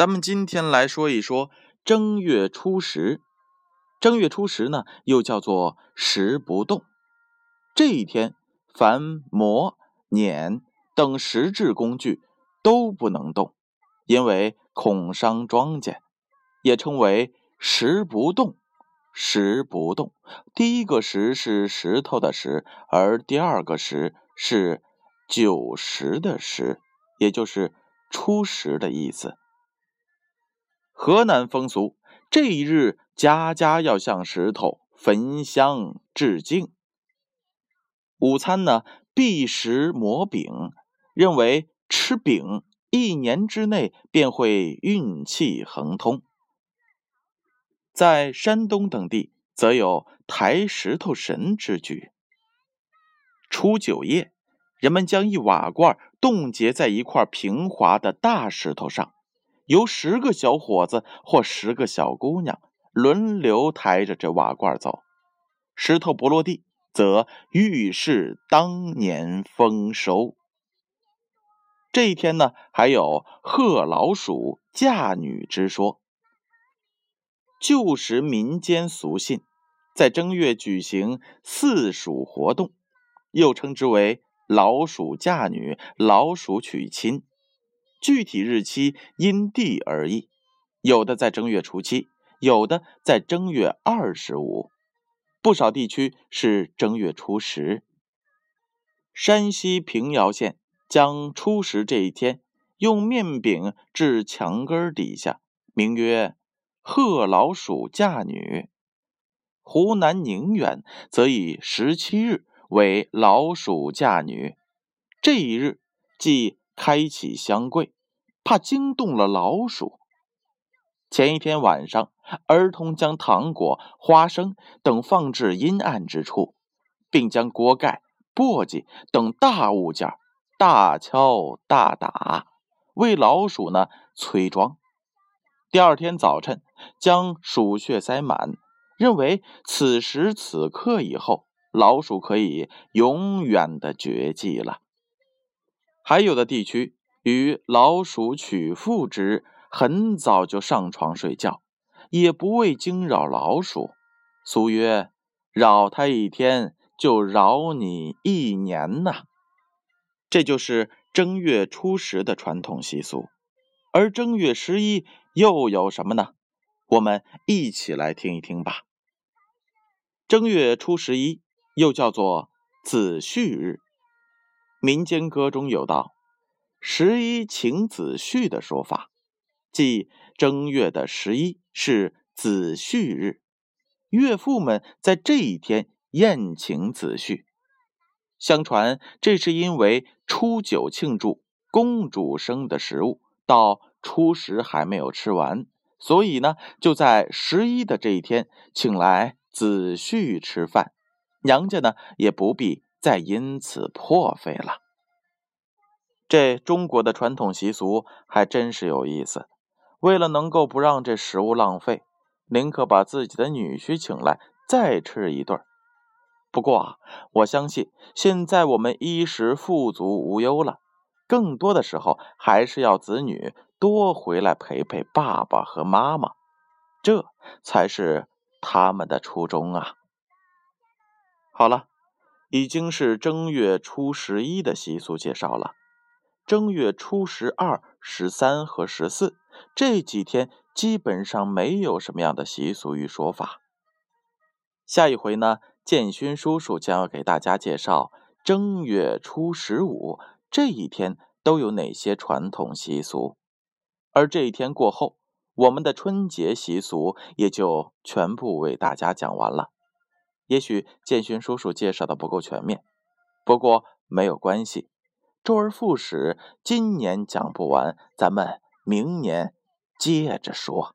咱们今天来说一说正月初十。正月初十呢，又叫做十不动。这一天，凡磨、碾等石制工具都不能动，因为恐伤庄稼，也称为石不动。石不动，第一个石是石头的石，而第二个石是九十的十，也就是初十的意思。河南风俗，这一日家家要向石头焚香致敬。午餐呢，避食馍饼，认为吃饼一年之内便会运气亨通。在山东等地，则有抬石头神之举。初九夜，人们将一瓦罐冻结在一块平滑的大石头上，由十个小伙子或十个小姑娘轮流抬着这瓦罐走，石头不落地。则预示当年丰收。这一天呢，还有贺老鼠嫁女之说。旧时民间俗信，在正月举行四鼠活动，又称之为老鼠嫁女、老鼠娶亲。具体日期因地而异，有的在正月初七，有的在正月二十五。不少地区是正月初十。山西平遥县将初十这一天用面饼置墙根底下，名曰“贺老鼠嫁女”。湖南宁远则以十七日为老鼠嫁女，这一日即开启香柜，怕惊动了老鼠。前一天晚上，儿童将糖果、花生等放置阴暗之处，并将锅盖、簸箕等大物件大敲大打，为老鼠呢催妆。第二天早晨，将鼠穴塞满，认为此时此刻以后，老鼠可以永远的绝迹了。还有的地区与老鼠取妇之。很早就上床睡觉，也不为惊扰老鼠。俗曰：“扰他一天，就扰你一年呐。”这就是正月初十的传统习俗。而正月十一又有什么呢？我们一起来听一听吧。正月初十一又叫做子婿日，民间歌中有道：“十一请子婿”的说法。即正月的十一是子婿日，岳父们在这一天宴请子婿。相传这是因为初九庆祝公主生的食物到初十还没有吃完，所以呢就在十一的这一天请来子婿吃饭，娘家呢也不必再因此破费了。这中国的传统习俗还真是有意思。为了能够不让这食物浪费，宁可把自己的女婿请来再吃一顿。不过啊，我相信现在我们衣食富足无忧了，更多的时候还是要子女多回来陪陪爸爸和妈妈，这才是他们的初衷啊。好了，已经是正月初十一的习俗介绍了，正月初十二、十三和十四。这几天基本上没有什么样的习俗与说法。下一回呢，建勋叔叔将要给大家介绍正月初十五这一天都有哪些传统习俗。而这一天过后，我们的春节习俗也就全部为大家讲完了。也许建勋叔叔介绍的不够全面，不过没有关系，周而复始，今年讲不完，咱们。明年接着说。